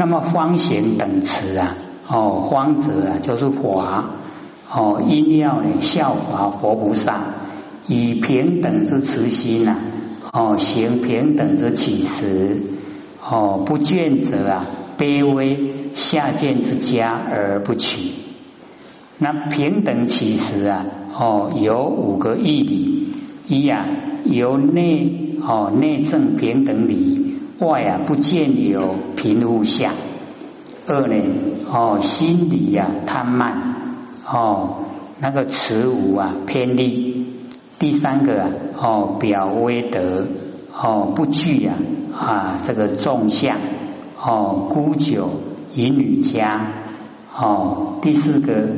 那么方行等持啊，哦，方者啊就是华，哦，因要呢效法佛菩萨，以平等之慈心呐，哦，行平等之起慈，哦，不倦者啊，卑微下贱之家而不取。那平等起实啊，哦，有五个义理：一呀，由内哦内政平等理。外啊不见有贫富相，二呢哦心理呀贪慢哦那个慈无啊偏利，第三个啊哦表威德。哦不惧呀啊这个众相哦孤酒淫女家哦第四个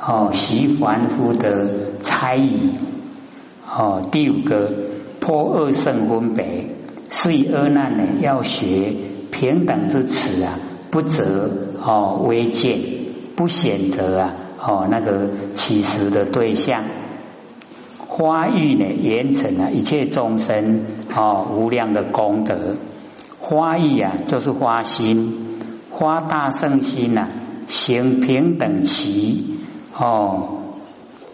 哦习凡夫的猜疑。哦第五个破恶圣分别。所以阿难呢，要学平等之词啊，不择哦微贱，不选择啊哦那个起实的对象。花欲呢，严成啊一切众生哦无量的功德。花欲啊，就是花心，花大圣心呐，行平等齐哦，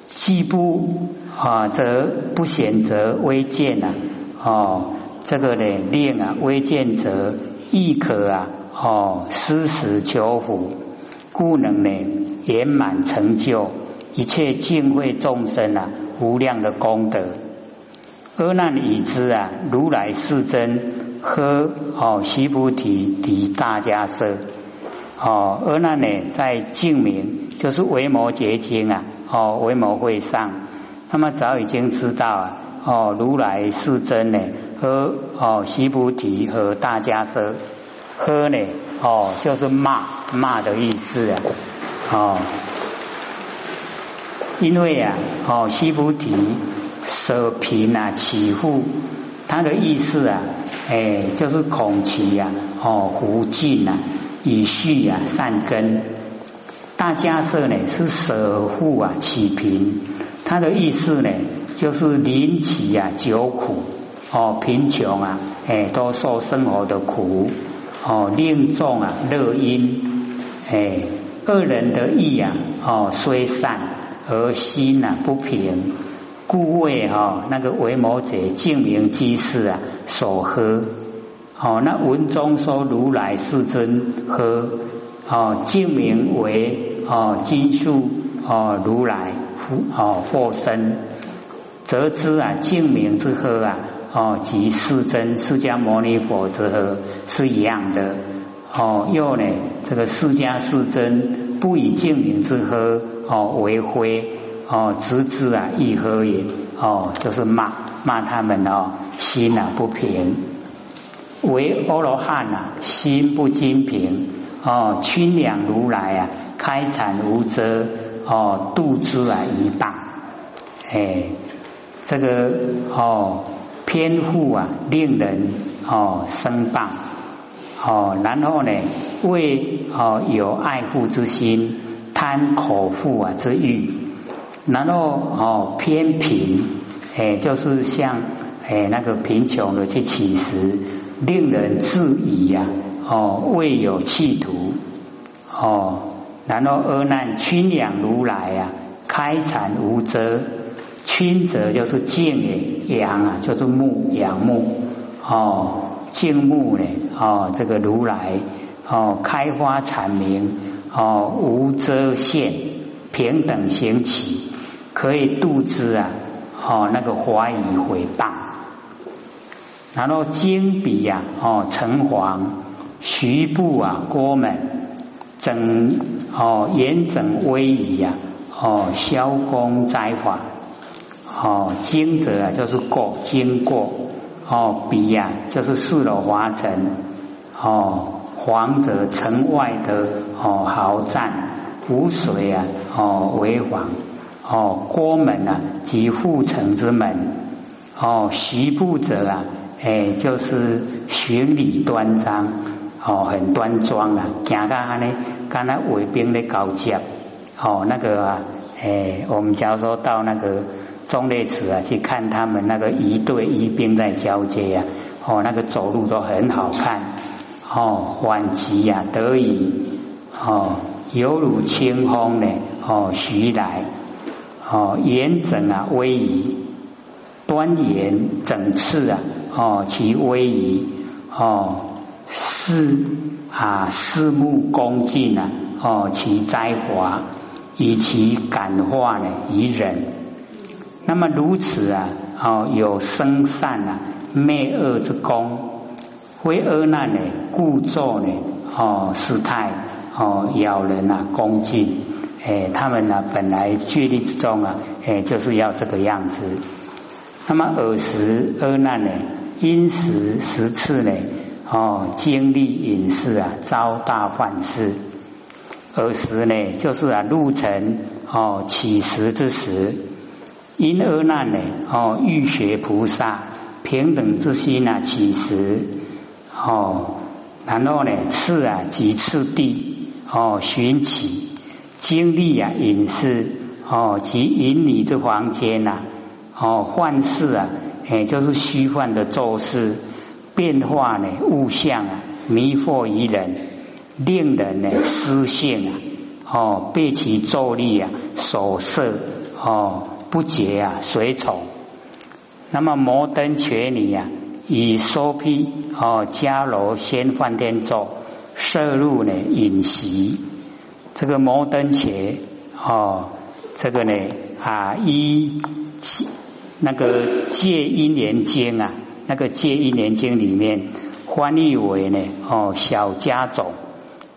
既不啊则不选择微贱呐哦。这个呢，令啊，微见者亦可啊，哦，施实求福，故能呢圆满成就一切净会众生啊，无量的功德。阿难已知啊，如来是真，呵，哦，悉菩提抵大迦舍，哦，阿难呢在净明，就是维摩诘经啊，哦，维摩会上，那么早已经知道啊，哦，如来是真呢。和哦，西菩提和大家说，喝呢哦，就是骂骂的意思啊，哦，因为啊哦，西菩提舍贫啊起富，他的意思啊，哎，就是恐其呀哦，胡尽啊，以续啊善根。大家舍呢是舍富啊起贫，他的意思呢就是临起啊久苦。哦，贫穷啊，哎，都受生活的苦，哦，令众啊乐因，哎，恶人的意啊，哦，虽善而心啊不平，故为哈那个为谋者净明居士啊所喝，哦，那文中说如来世尊喝，哦，净明为哦金树哦如来复哦复身，则知啊净明之喝啊。哦，即世尊释迦牟尼佛之喝是一样的。哦，又呢，这个释迦世尊不以净明之喝哦为灰哦，直之啊亦喝也哦，就是骂骂他们哦，心啊不平，为阿罗汉啊，心不精平哦，清凉如来啊，开阐无遮哦，度之啊一棒，哎，这个哦。偏护啊，令人哦生谤哦，然后呢，为哦有爱护之心，贪口腹啊之欲，然后哦偏贫，哎，就是像哎那个贫穷的去乞食，令人质疑呀，哦未有企图哦，然后阿难清养如来啊，开阐无遮。清者就是静诶，阳啊就是木养木哦，静木呢哦，这个如来哦，开花阐明哦，无遮限，平等行起，可以度之啊哦，那个怀疑毁谤，然后金笔呀哦，城隍徐布啊，郭门整哦，严整威仪呀哦，消功斋法。哦，经者啊，就是过经过哦，比呀就是四楼华城哦，皇者城外的哦豪战，无水啊哦为皇哦，郭门啊即护城之门哦，徐步者啊哎就是行礼端庄哦，很端庄啊，行到安尼，刚才卫兵的高接哦，那个啊哎，我们假如说到那个。中列祠啊，去看他们那个一队一兵在交接呀，哦，那个走路都很好看，哦，缓急呀得以哦，犹如清风呢哦徐来哦，严整啊威仪，端严整次啊哦其威仪哦，四啊四目恭敬啊哦其灾华，以其感化呢以忍。那么如此啊哦有生善啊灭恶之功。为恶难呢，故作呢，哦，失态，哦，咬人啊，恭敬，哎，他们呢，本来决定之中啊，哎，就是要这个样子。那么尔时恶难呢，因时十次呢，哦，经历隐士啊，遭大患事。而时呢，就是啊，路程哦，起时之时，因而难呢，哦，欲学菩萨平等之心啊，起时。哦，然后呢，次啊，即次第哦，寻起经历啊，隐士哦，及隐你的房间呐，哦，幻视啊，哎，就是虚幻的咒事变化呢，物象啊，迷惑于人，令人呢失性啊，哦，被其咒力啊所摄哦，不解啊，随从，那么摩登权女呀。以说批哦，迦罗仙梵天咒摄入呢饮习，这个摩登伽哦，这个呢啊一那个戒因缘经啊，那个戒一年经里面翻译为呢哦小家种，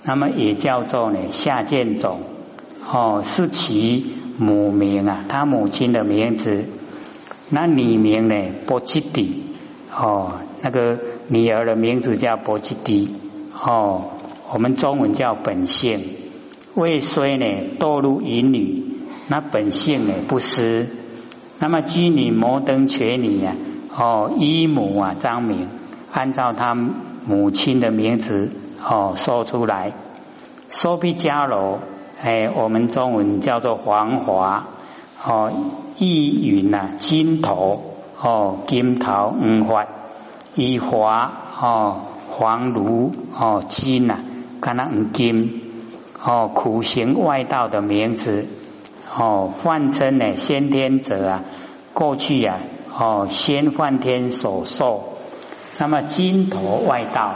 那么也叫做呢下贱种哦，是其母名啊，他母亲的名字，那女名呢波吉底。哦，那个女儿的名字叫波吉迪，哦，我们中文叫本性。未虽呢堕入淫女，那本性呢不失。那么居女摩登权女啊，哦，依母啊张明，按照他母亲的名字哦说出来。说比迦罗，哎，我们中文叫做黄华，哦，意云呐金头。哦，金头五发，以华哦，黄如哦，金呐，看那五金哦，苦行外道的名字哦，泛称呢先天者啊，过去呀哦，先梵天所受，那么金头外道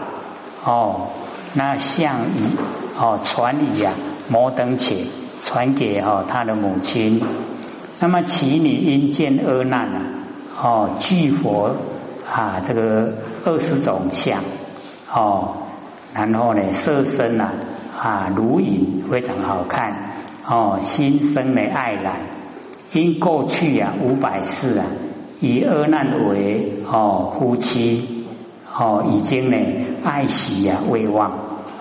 哦，那项羽哦，传礼呀，摩登且传给哦他的母亲，那么其女因见恶难啊。哦，具佛啊，这个二十种相哦，然后呢，色身呐啊如影，非常好看哦，心生的爱染，因过去啊五百世啊，以阿难为哦夫妻哦，已经呢爱喜啊未忘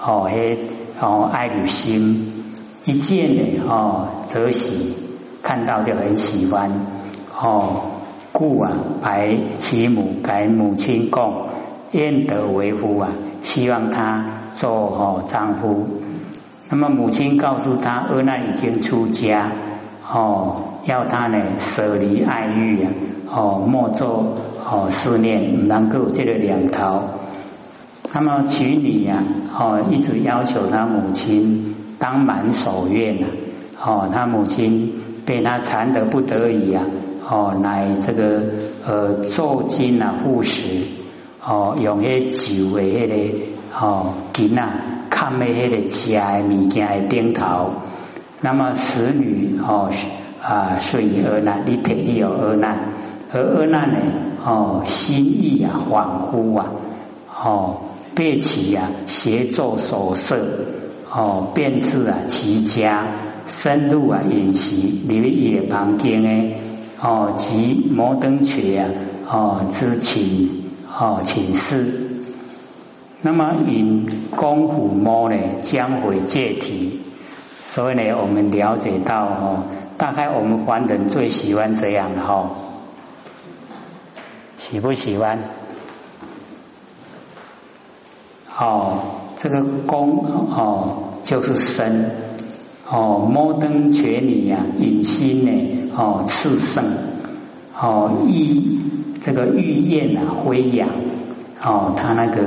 哦，嘿哦爱女心一见呢哦则喜，看到就很喜欢哦。故啊，白其母改母亲供，愿得为夫啊，希望他做哦丈夫。那么母亲告诉他，阿难已经出家哦，要他呢舍离爱欲啊，哦莫做哦思念，唔能够这个两头。那么娶女呀，哦一直要求他母亲当满守愿啊，哦他母亲被他缠得不得已啊。哦，来这个呃，做金啊，护食哦，用迄酒的迄个哦，金啊，看的迄个食的物件的顶头，那么使女哦啊，睡而难，你体力有而难，而而难呢哦，心意啊恍惚啊，哦，被其啊协作所摄哦，变质啊其家深入啊饮习，你夜旁间呢。哦，及摩登伽啊，哦之请哦请示，那么引功夫摩呢将会借体，所以呢，我们了解到哦，大概我们凡人最喜欢这样的哈，喜不喜欢？哦，这个功哦就是身。哦，摩登权女呀，引心呢？哦，炽盛哦，玉这个玉燕啊，飞扬哦，他那个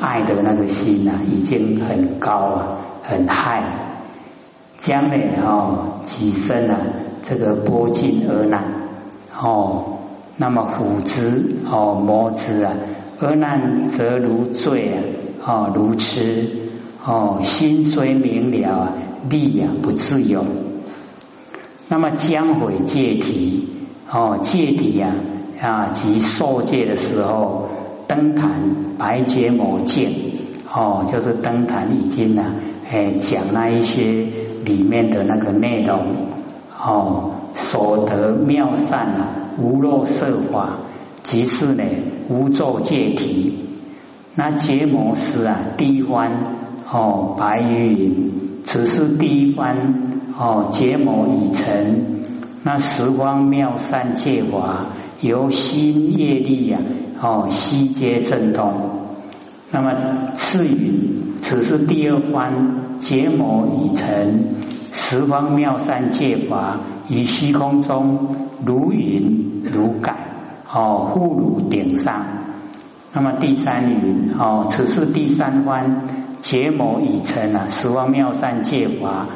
爱的那个心啊，已经很高啊，很 high，将来哦，几生啊，这个波尽而难哦，那么虎之哦，魔之啊，而难则如醉啊，哦，如痴哦，心虽明了啊，力啊不自由。那么将毁戒体哦，戒体呀啊，即受戒的时候。登坛白结魔剑哦，就是登坛已经呢，哎，讲那一些里面的那个内容哦，所得妙善啊，无漏色法，即是呢无作戒体。那结魔师啊，第一番哦，白云云，只是第一番哦，结魔已成。那十方妙善戒法，由心业力呀。哦，悉皆震动。那么次云，此是第二番结魔已成，十方妙善界法于虚空中如云如盖，哦，忽如顶上。那么第三云，哦，此是第三番结魔已成啊，十方妙善界法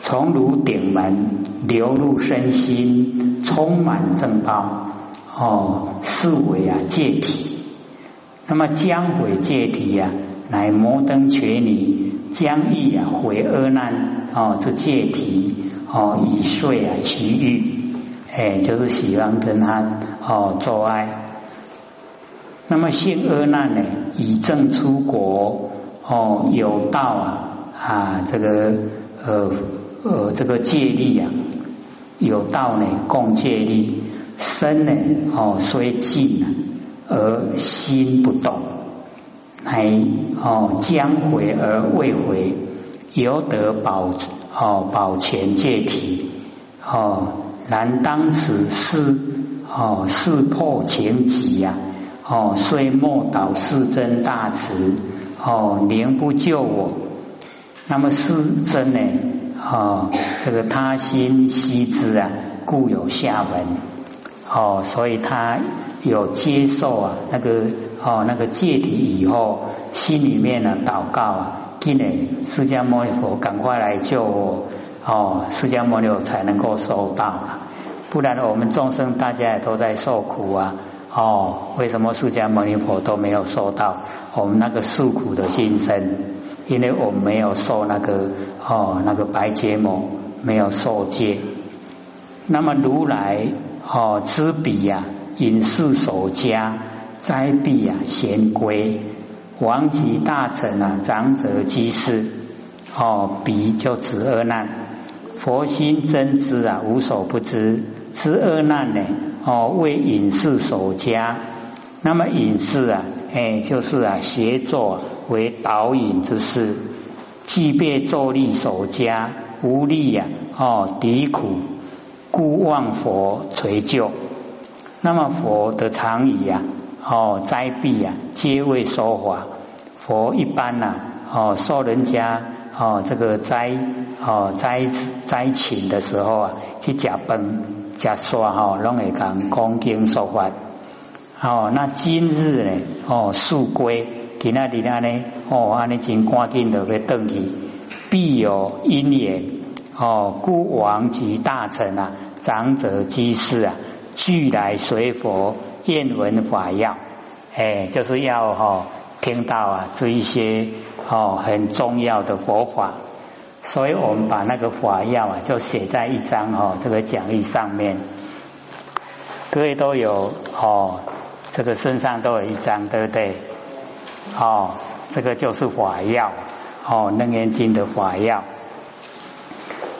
从如顶门流入身心，充满正报。哦，是为啊戒体，那么将毁戒体呀，乃摩登伽女将欲啊毁阿难哦，这戒体哦以遂啊其欲，哎，就是喜欢跟他哦做爱。那么现阿难呢，以正出国哦，有道啊啊，这个呃呃这个戒力啊，有道呢共戒力。身呢？哦，虽静而心不动，乃哦将回而未回，犹得保哦保全戒体哦。然当此事哦事破前急呀哦，虽莫导世真大慈哦，宁不救我？那么世真呢？哦，这个他心悉知啊，故有下文。哦，所以他有接受啊，那个哦，那个戒体以后，心里面呢祷告啊，今年释迦牟尼佛赶快来救我哦，释迦牟尼佛才能够收到啊，不然我们众生大家也都在受苦啊，哦，为什么释迦牟尼佛都没有收到我们那个受苦的心声？因为我们没有受那个哦，那个白结魔没有受戒，那么如来。哦，知彼呀，隐士守家，斋必呀，贤归，王及大臣啊，长者居士，哦，彼就指恶难，佛心真知啊，无所不知，知恶难呢，哦，为隐士守家，那么隐士啊，哎，就是啊，协作为导引之事，既被作力守家，无力呀，哦，敌苦。故望佛垂救，那么佛的常仪呀，哦灾避呀，皆为说法。佛一般呐，哦受人家哦这个灾哦灾灾请的时候啊，去假崩假刷哈，拢会讲恭敬说法。哦，那今日呢，哦速归，今仔日呢，哦安尼真赶紧就要登去，必有因缘。哦，故王及大臣啊，长者居士啊，俱来随佛，愿闻法要。哎，就是要哈听到啊这一些哦很重要的佛法，所以我们把那个法要啊，就写在一张哦这个讲义上面。各位都有哦，这个身上都有一张，对不对？哦，这个就是法要哦，楞严经的法要。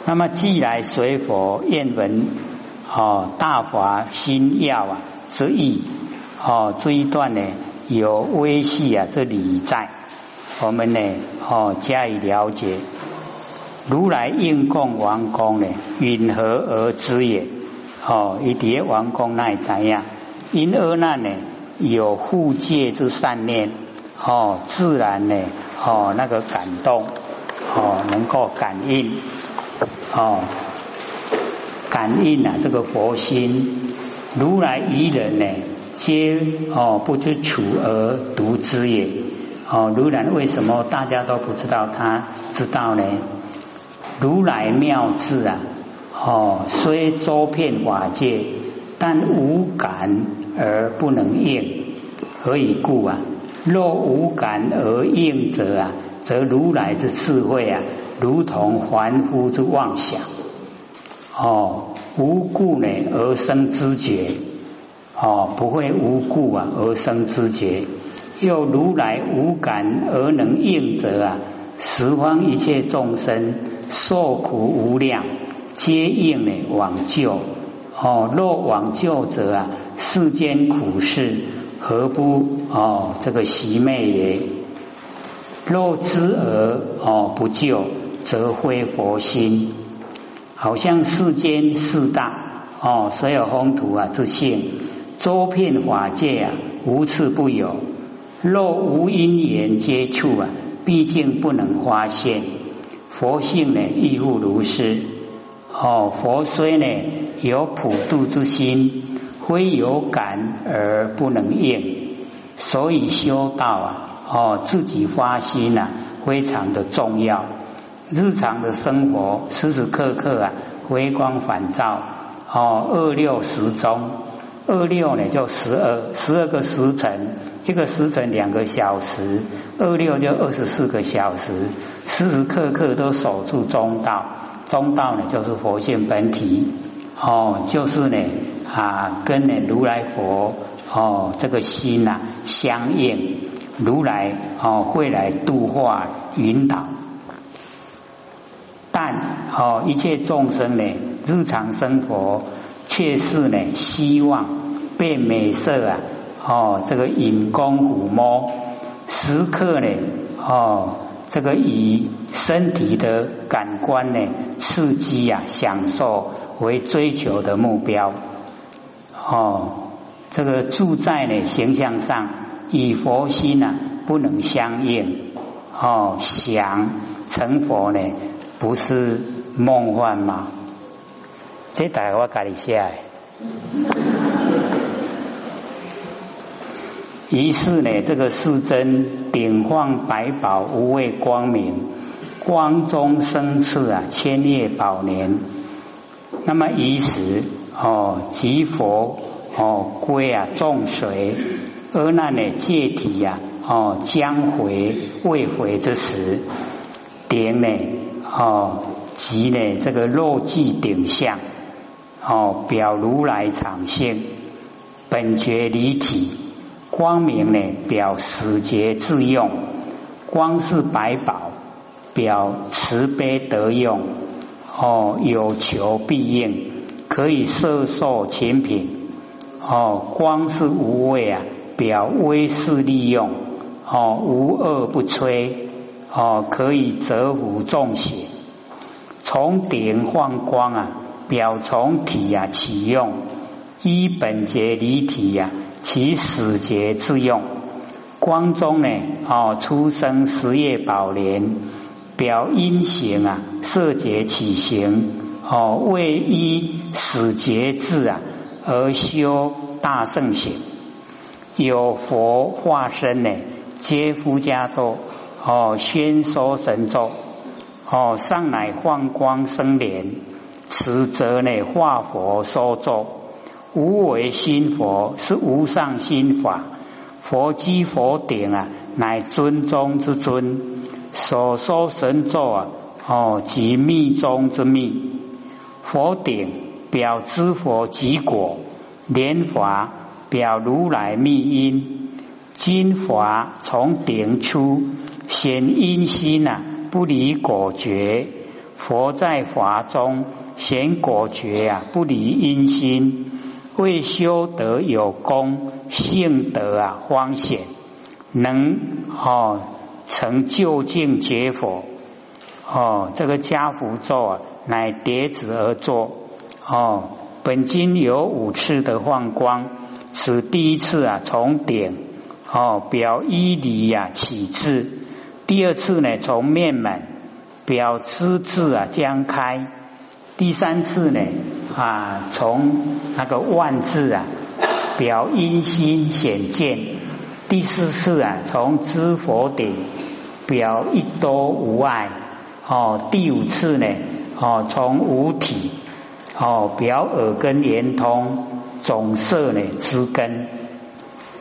那么既来随佛愿闻哦大法心要啊之意哦这一段呢有微细啊这理在我们呢哦加以了解如来应供王公呢允何而知也哦一叠王公那怎样因而那呢有护戒之善念哦自然呢哦那个感动哦能够感应。哦，感应啊，这个佛心，如来一人呢，皆哦不知处而独知也。哦，如来为什么大家都不知道他知道呢？如来妙智啊，哦，虽周遍法界，但无感而不能应。何以故啊？若无感而应者啊，则如来之智慧啊，如同凡夫之妄想。哦，无故呢而生知觉，哦，不会无故啊而生知觉。又如来无感而能应者啊，十方一切众生受苦无量，皆应呢往救。哦，若往救者啊，世间苦事何不哦这个习昧也？若知而哦不救，则非佛心。好像世间四大哦，所有风土啊之性，周遍法界啊，无处不有。若无因缘接触啊，毕竟不能发现。佛性呢，亦复如是。哦，佛虽呢有普度之心，非有感而不能应。所以修道啊，哦，自己发心啊，非常的重要。日常的生活，时时刻刻啊，回光返照。哦，二六时钟，二六呢就十二，十二个时辰，一个时辰两个小时，二六就二十四个小时，时时刻刻都守住中道，中道呢就是佛性本体。哦，就是呢啊跟呢如来佛哦这个心呐相应，如来哦会来度化引导。但哦，一切众生呢，日常生活却是呢，希望被美色啊，哦，这个引弓抚摸，时刻呢，哦，这个以身体的感官呢，刺激啊，享受为追求的目标，哦，这个住在呢形象上，以佛心呢不能相应，哦，想成佛呢。不是梦幻吗？这大我家里写。于是呢，这个世尊顶放百宝，无畏光明，光中生次啊，千叶宝年。那么于时哦，即佛哦归啊众水，而那呢界体呀哦将回未回之时，点呢。哦，即呢这个肉髻顶相，哦表如来常性，本觉离体，光明呢表始觉自用，光是百宝，表慈悲得用，哦有求必应，可以摄受前品，哦光是无畏啊，表威势利用，哦无恶不摧。哦，可以折伏众邪，从顶放光啊，表从体啊启用，依本节离体呀，其始节自用。光中呢，哦，出生十叶宝莲，表因行啊，色节起行，哦，为依始节智啊而修大圣行，有佛化身呢，皆夫家咒。哦，宣说神咒，哦，上乃放光生莲，此则呢化佛说咒，无为心佛是无上心法，佛机佛顶啊，乃尊中之尊，所说神咒啊，哦，即密中之密，佛顶表知佛即果，莲华表如来密因，金华从顶出。显因心呐，不离果觉；佛在法中显果觉啊，不离因心。为修德有功，性德啊方显，能哦成就近结佛。哦，这个家福咒啊，乃叠子而作。哦，本经有五次的放光，此第一次啊，从点哦表一离呀起至。第二次呢，从面门表之字啊将开；第三次呢啊，从那个万字啊表阴心显见。第四次啊，从知佛顶表一多无碍。哦，第五次呢，哦，从五体哦表耳根连通总色呢之根。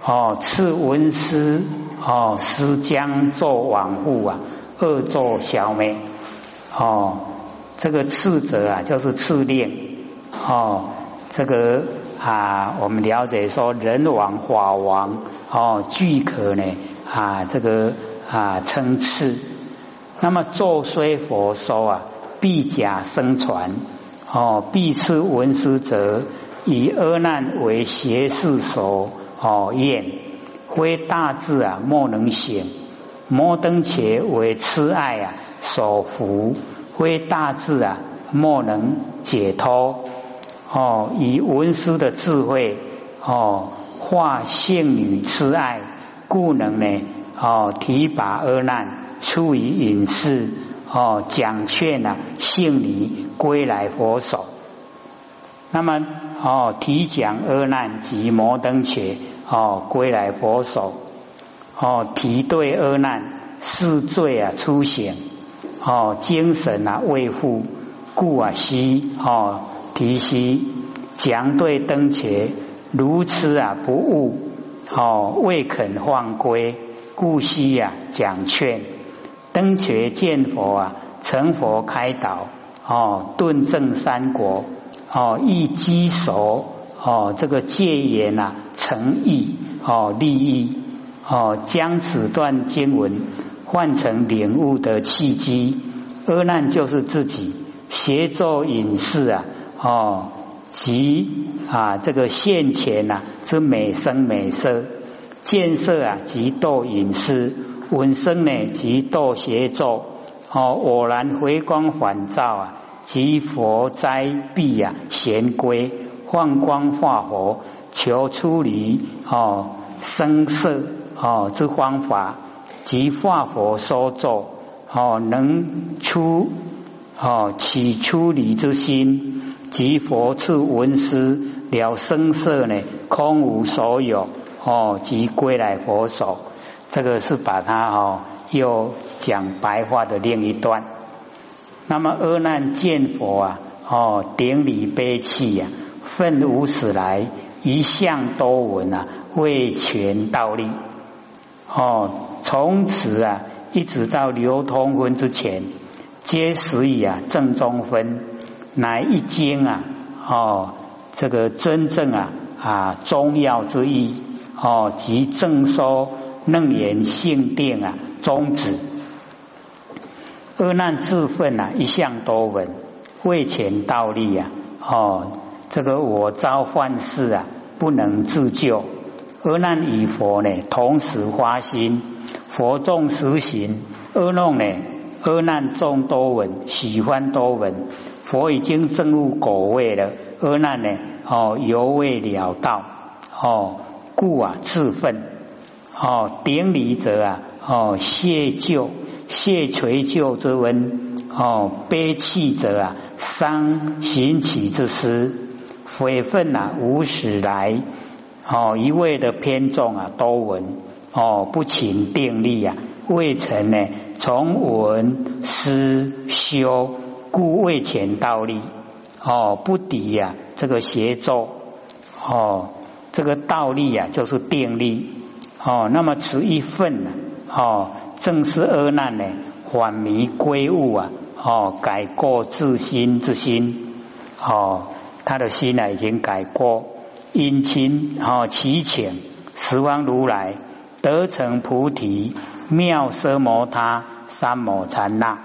哦，次文思哦，思将作往复啊，恶作小美。哦，这个次者啊，就是次令。哦，这个啊，我们了解说人王法王哦，俱可呢啊，这个啊称次。那么作虽佛说啊，必假生传哦，必次文思者，以阿难为邪事所。哦，厌非大智啊，莫能醒；摩登伽为痴爱啊，所伏非大智啊，莫能解脱。哦，以文殊的智慧哦，化性女痴爱，故能呢哦提拔阿难，出于隐士哦，讲劝啊，性女归来佛手。那么哦，提讲阿难及摩登伽。哦，归来佛手，哦，提对阿难，是罪啊，出显，哦，精神啊未复，故啊息哦提息讲对登伽，如此啊不悟，哦未肯放归，故悉呀讲劝，灯伽见佛啊，成佛开导，哦顿证三国，哦一机熟。哦，这个戒言呐，诚意哦，利益哦，将此段经文换成领悟的契机。阿难就是自己协助隐士啊，哦，及啊这个现前呐之美声美色建设啊，及斗隐士闻声呢，及斗协作哦，偶然回光返照啊，即佛斋必啊，贤归。放光化佛，求出离哦生色哦之方法，即化佛所作哦能出哦起出离之心，即佛赐文思了生色呢空无所有哦即归来佛手，这个是把它哦又讲白话的另一段。那么阿难见佛啊哦顶礼悲泣呀。愤无始来，一向多闻啊，为全道力。哦，从此啊，一直到流通分之前，皆始以啊正中分，乃一经啊，哦，这个真正啊啊中药之意，哦，即正说楞严性定啊宗旨。恶难自愤啊，一向多闻，未全道力啊，哦。这个我遭患事啊，不能自救。阿难与佛呢，同时发心，佛众实行。阿弄呢，阿难众多闻，喜欢多闻。佛已经证悟果位了，阿难呢，哦，犹未了道，哦，故啊，自愤。哦，顶礼者啊，哦，谢旧，谢垂旧之文。哦，悲泣者啊，伤行起之思。悔愤呐，无始来哦，一味的偏重啊，多闻哦，不勤定力啊，未曾呢，从闻思修，故未前道力哦，不敌呀，这个邪咒哦，这个道力呀，就是定力哦，那么此一份呢哦，正是阿难呢，缓迷归悟啊哦，改过自新之心哦。他的心呢，已经改过，殷勤哦，祈请十方如来得成菩提妙奢摩他三摩禅那，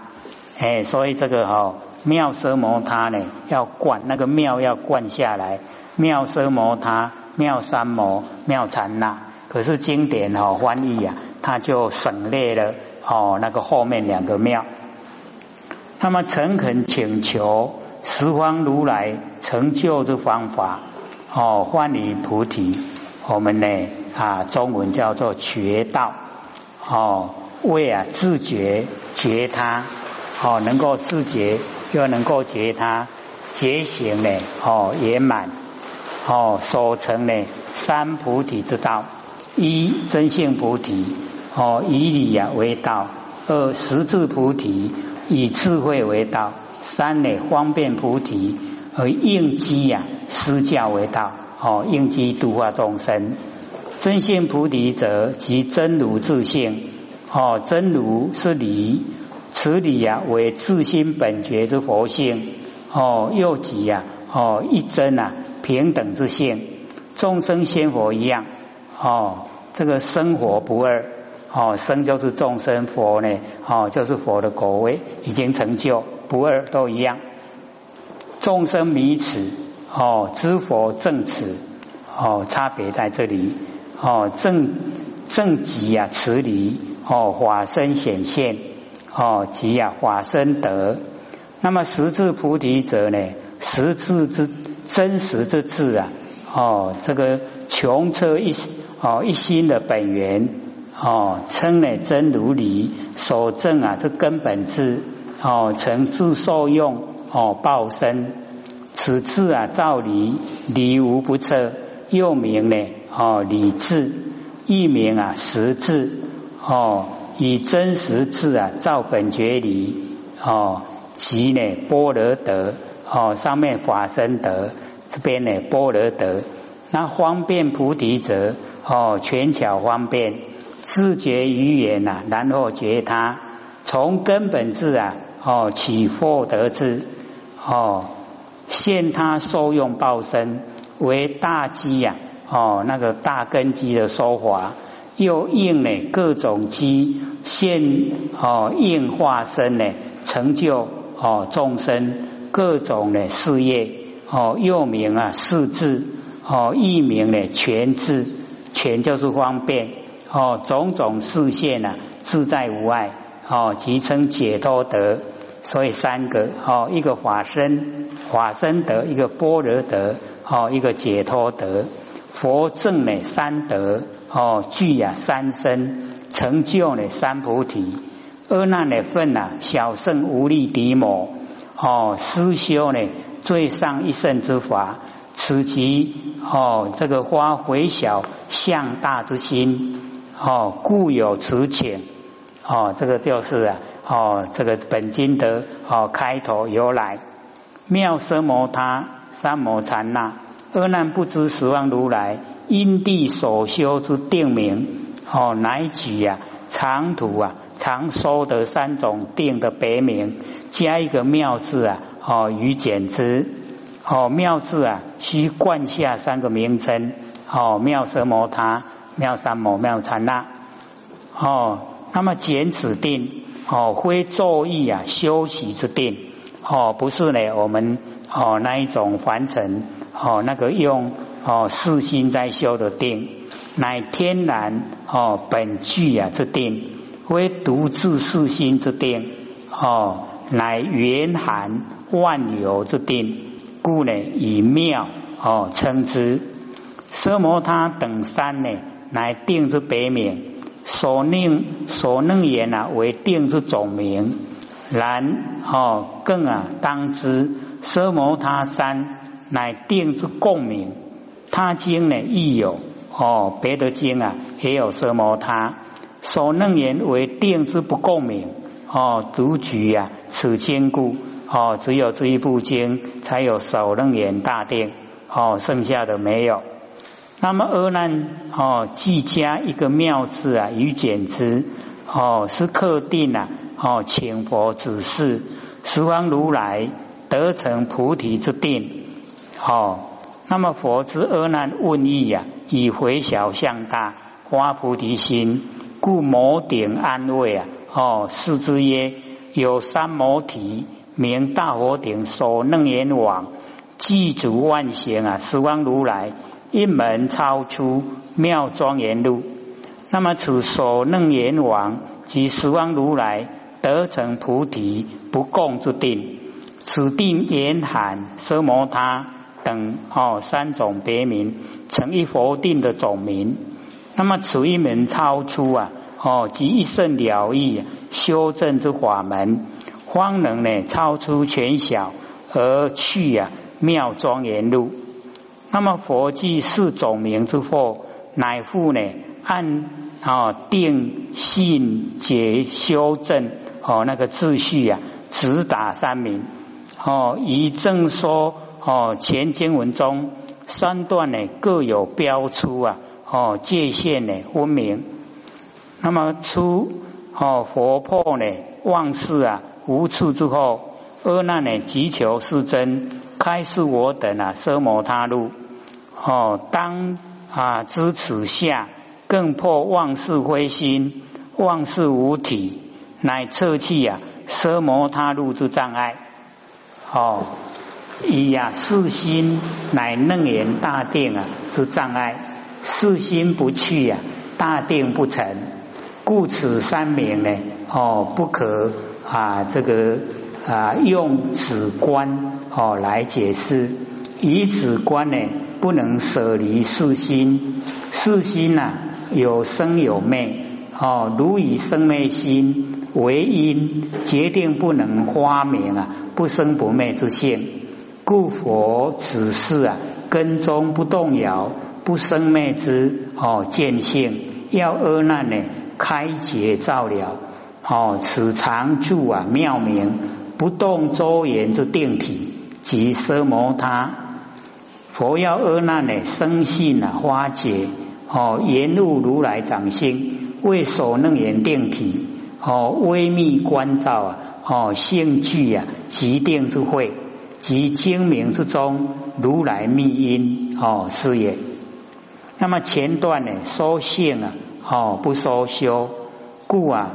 哎，所以这个哈妙奢摩他呢，要灌那个妙要灌下来，妙奢摩他妙三摩妙禅那，可是经典哈翻译呀，他就省略了哦那个后面两个庙，那么诚恳请求。十方如来成就的方法，哦，幻理菩提，我们呢啊，中文叫做觉道，哦，为啊自觉觉他，哦，能够自觉又能够觉他，觉醒呢，哦，圆满，哦所成呢三菩提之道：一真性菩提，哦以理呀为道；二实质菩提，以智慧为道；三呢方便菩提，而应机呀施教为道。哦应机度化众生。真性菩提者，即真如自性。哦，真如是理，此理呀为自心本觉之佛性。哦，又即呀，哦一真啊平等之性，众生仙佛一样。哦，这个生活不二。哦，生就是众生，佛呢，哦就是佛的果位已经成就，不二都一样。众生迷此，哦知佛正此，哦差别在这里。哦，正正极啊，慈离哦，法身显现哦，即啊，法身德。那么实质菩提者呢？实质之真实之智啊，哦，这个穷彻一哦一心的本源哦，称呢真如理所证啊，这根本智哦，成自受用哦报身，此智啊，照理理无不测，又名呢。哦，理智一名啊，实智哦，以真实智啊，照本觉理哦，即呢波罗德哦，上面法身德，这边呢波罗德，那方便菩提者哦，权巧方便，自觉语言呐，然后觉他，从根本智啊哦起获得智哦，现他受用报身为大机呀。哦，那个大根基的说法，又应呢各种机现哦应化身呢成就哦众生各种的事业哦又名啊四智哦一名呢全智全就是方便哦种种视现啊自在无碍哦即称解脱德，所以三个哦一个法身法身德一个般若德哦一个解脱德。佛正呢三德哦具呀三身成就呢三菩提阿难的份呐小圣无力敌魔哦思修呢最上一圣之法此即哦这个花回小向大之心哦故有此请哦这个就是啊哦这个本经的哦开头由来妙色摩他三摩禅那。阿难不知十方如来因地所修之定名，哦，乃举呀长途啊常说的三种定的别名，加一个妙字啊，哦，与简之，哦，妙字啊需冠下三个名称，哦，妙色摩他、妙三摩、妙禅那，哦，那么简此定，哦，非作意啊修习之定，哦，不是呢，我们哦那一种凡尘。哦，那个用哦四心在修的定，乃天然哦本具啊之定，为独自四心之定，哦乃圆含万有之定，故呢以妙哦称之。奢摩他等三呢，乃定之别名，所令所能言啊为定之总名。然哦更啊当知奢摩他三。乃定之共鸣，他经呢亦有哦，别的经啊也有色摩他，所能言为定之不共鸣哦，独举啊此经故哦，只有这一部经才有首能言大定哦，剩下的没有。那么阿难哦，既加一个妙字啊，与简之哦，是刻定啊哦，请佛指示十方如来得成菩提之定。哦，那么佛之阿难问意呀，以回小向大，发菩提心，故摩顶安慰啊。哦，是之曰：有三摩提，名大佛顶所能言王，具足万行啊，十方如来一门超出妙庄严路。那么此所能言王及十方如来得成菩提不共之定，此定严含奢摩他。等哦，三种别名成一佛定的总名。那么此一门超出啊，哦，即一圣了义修正之法门，方能呢超出全小而去啊妙庄严路。那么佛记四种名之后，乃复呢按啊定信解修正哦那个秩序啊，直达三明哦，以正说哦前经文中三段呢各有标出啊哦界限呢分明。那么出哦佛破呢妄事啊无处之后，阿难呢急求是真。开示我等啊，奢摩他路哦，当啊知此下，更破妄事灰心，妄事无体，乃测气啊，奢摩他路之障碍。哦，以呀四心乃楞严大定啊之障碍，四心不去呀，大定不成，故此三名呢，哦不可啊这个。啊，用止观哦来解释，以止观呢不能舍离四心，四心呐有生有灭哦，如以生灭心为因，决定不能发明啊不生不灭之性，故佛此事啊根中不动摇，不生灭之哦见性，要阿难呢开解照了哦，此常住啊妙明。不动周延之定体即奢摩他，佛要阿难呢生信啊化解哦，言入如来掌心，为所能言定体哦，微密观照啊哦，性具啊即定之会，即精明之中如来密因哦是也。那么前段呢说性啊哦不说修，故啊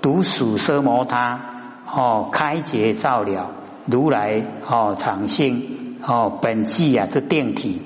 独属奢摩他。哦，开解照了如来哦，常性哦，本际啊，这定体